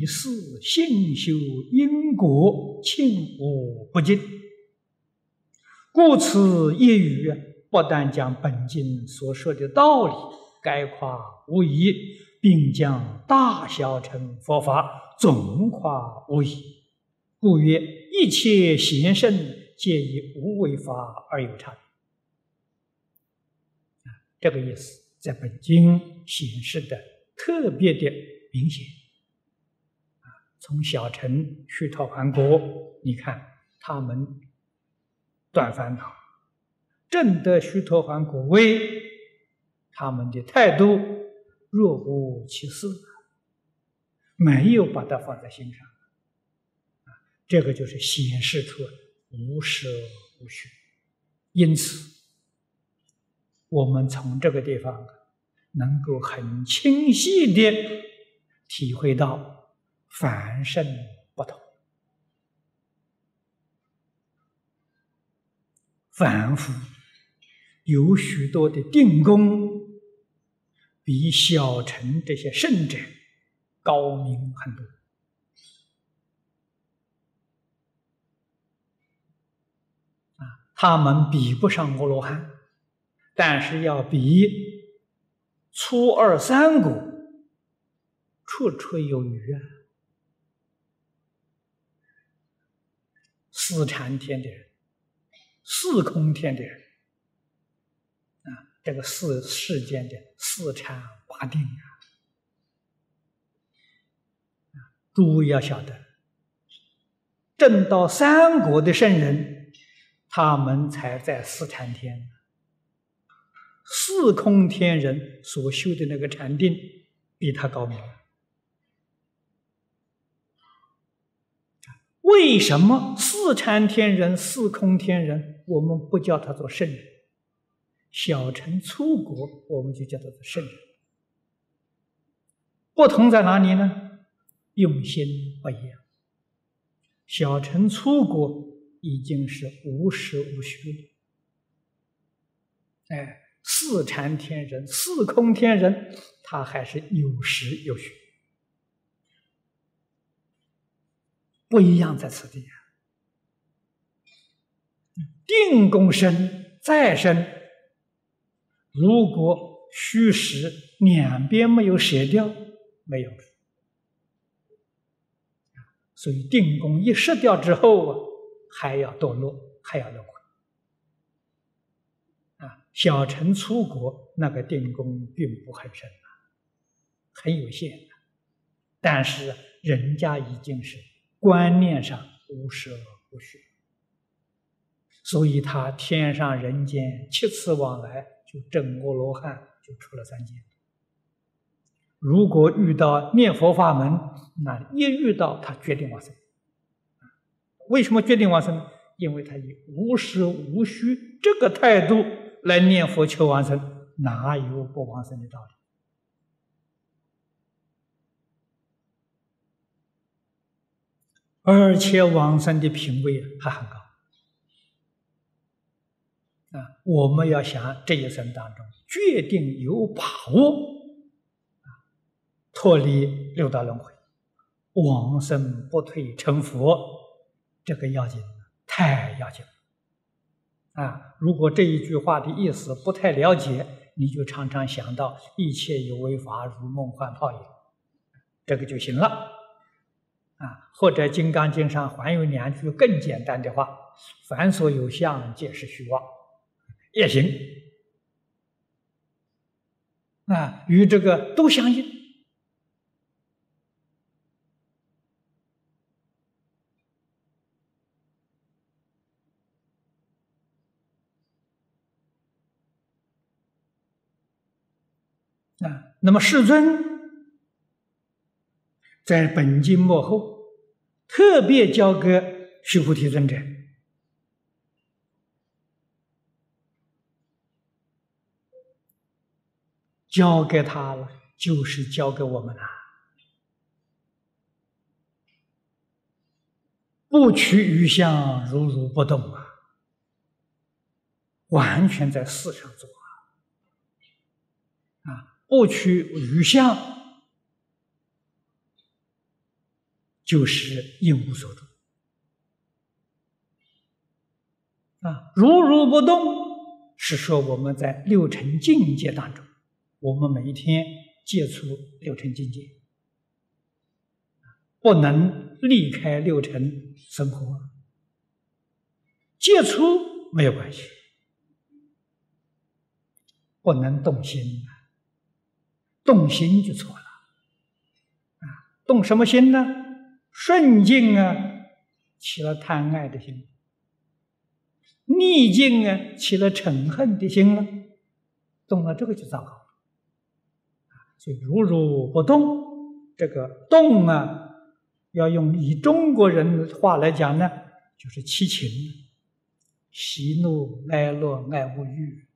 理事信修因果，庆恶不尽。故此一语不但将本经所说的道理概括无疑，并将大小乘佛法总括无疑。故曰：一切贤圣皆以无为法而有差。啊，这个意思在本经显示的特别的明显。从小乘须陀洹国，你看他们断烦恼，正得须陀洹果位，他们的态度若无其事，没有把它放在心上。这个就是显示出无舍无虚，因此，我们从这个地方能够很清晰的体会到凡圣不同，凡夫有许多的定功，比小乘这些圣者高明很多。他们比不上阿罗汉，但是要比初二三果绰绰有余啊！四禅天的人，四空天的人啊，这个四世间的四禅八定啊，诸位要晓得，正到三国的圣人。他们才在四禅天，四空天人所修的那个禅定，比他高明。为什么四禅天人、四空天人，我们不叫他做圣人？小乘出国，我们就叫他做圣人。不同在哪里呢？用心不一样。小乘出国。已经是无实无虚了。哎，四禅天人、四空天人，他还是有实有虚，不一样在此地啊。定功深再深，如果虚实两边没有舍掉，没有。所以定功一失掉之后啊。还要堕落，还要轮回啊！小乘出国，那个定功并不很深啊，很有限的。但是人家已经是观念上无舍无虚，所以他天上人间七次往来，就证阿罗汉，就出了三界。如果遇到念佛法门，那一遇到他决定往生。为什么决定往生？因为他以无时无虚这个态度来念佛求往生，哪有不往生的道理？而且往生的品位还很高啊！我们要想这一生当中决定有把握啊，脱离六道轮回，往生不退成佛。这个要紧，太要紧了啊！如果这一句话的意思不太了解，你就常常想到一切有为法如梦幻泡影，这个就行了啊！或者《金刚经》上还有两句更简单的话：“凡所有相，皆是虚妄。”也行啊，与这个都相应。啊，那么世尊在本经末后特别教给须菩提尊者，交给他了，就是交给我们了，不取余相，如如不动啊，完全在世上做啊，啊。不取余相，就是应无所住啊。如如不动，是说我们在六尘境界当中，我们每一天接触六尘境界，不能离开六尘生活。接触没有关系，不能动心动心就错了啊！动什么心呢？顺境啊，起了贪爱的心；逆境啊，起了嗔恨的心了。动了这个就糟糕了啊！所以如如不动，这个动啊，要用以中国人的话来讲呢，就是七情。喜怒哀乐爱恶欲，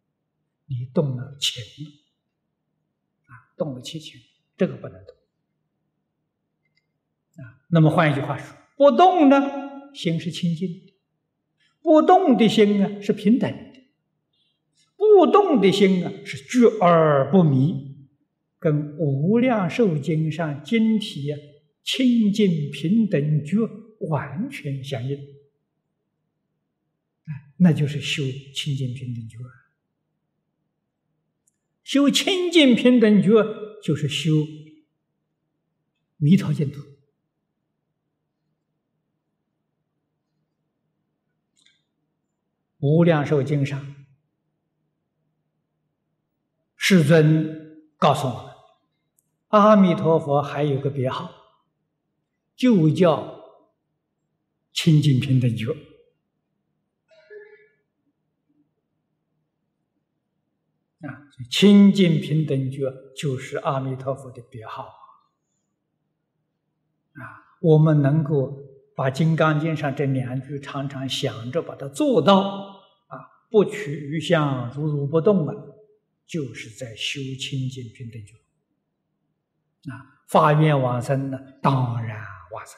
你动了情，啊，动了七情，这个不能动，啊。那么换一句话说，不动呢，心是清净的；不动的心啊，是平等的；不动的心啊，是觉而不迷，跟《无量寿经》上经体啊清净平等觉完全相应。那就是修清净平等觉，修清净平等觉就是修弥陀净土。无量寿经上，世尊告诉我们，阿弥陀佛还有个别号，就叫清净平等觉。啊，清净平等觉就是阿弥陀佛的别号啊！我们能够把《金刚经》上这两句常常想着把它做到，不取于相，如如不动啊，就是在修清净平等觉啊！发愿往生呢，当然往生。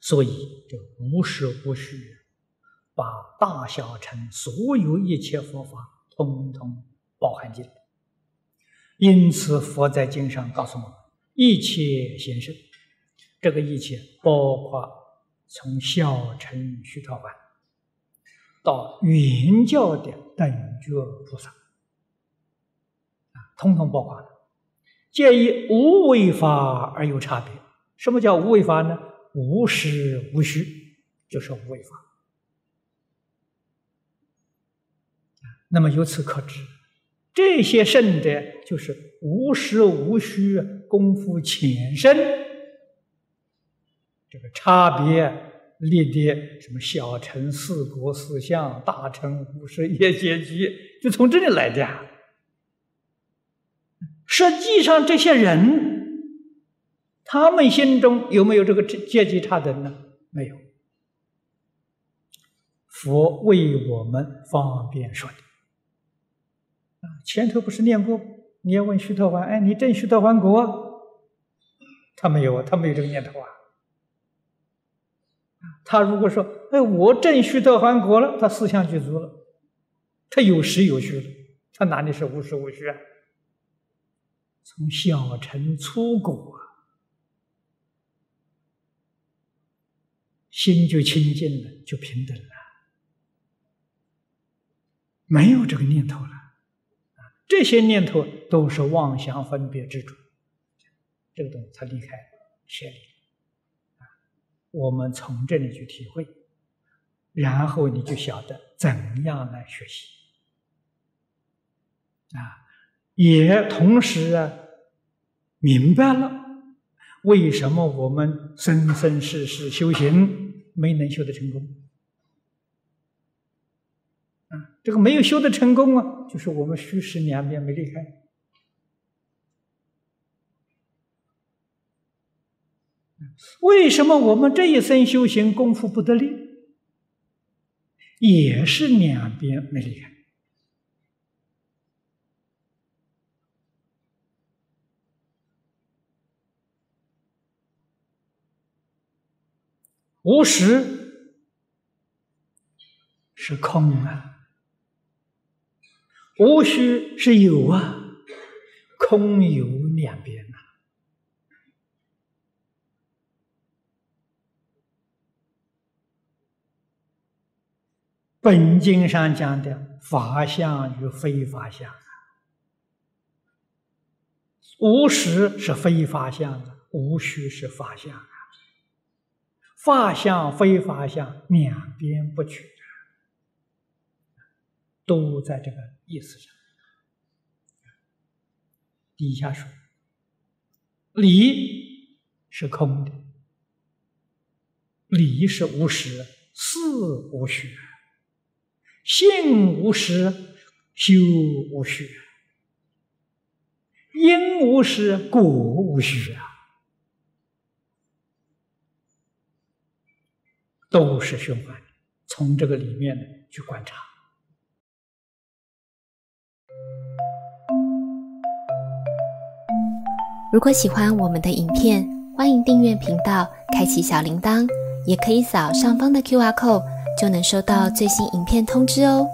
所以这无时无虚。把大小乘所有一切佛法通通包含进来，因此佛在经上告诉我们：一切行生，这个一切包括从小乘须陀洹到圆教的等觉菩萨啊，通通包括了。介以无为法而有差别。什么叫无为法呢？无实无虚，就是无为法。那么由此可知，这些圣者就是无实无虚，功夫浅深。这个差别立的什么小乘四国四相，大乘五十业阶级，就从这里来的。实际上，这些人，他们心中有没有这个阶级差等呢？没有。佛为我们方便说的。前头不是念过？你要问须陀洹，哎，你证须陀洹国？他没有啊，他没有这个念头啊。他如果说，哎，我证须陀洹国了，他思想具足了，他有实有虚了，他哪里是无实无虚啊？从小乘出果，心就清净了，就平等了，没有这个念头了。这些念头都是妄想分别之主，这个东西才离开学离。我们从这里去体会，然后你就晓得怎样来学习啊，也同时啊明白了为什么我们生生世世修行没能修得成功。啊这个没有修的成功啊，就是我们虚实两边没离开。为什么我们这一生修行功夫不得力？也是两边没离开。无实是空啊。无虚是有啊，空有两边本经上讲的法相与非法相，无实是非法相，无虚是法相啊。法相非法相两边不取，都在这个意思上。底下说，理是空的，理是无实，事无虚。性无实，修无虚；因无实，果无虚啊，都是循环。从这个里面呢去观察。如果喜欢我们的影片，欢迎订阅频道，开启小铃铛，也可以扫上方的 Q R code。就能收到最新影片通知哦。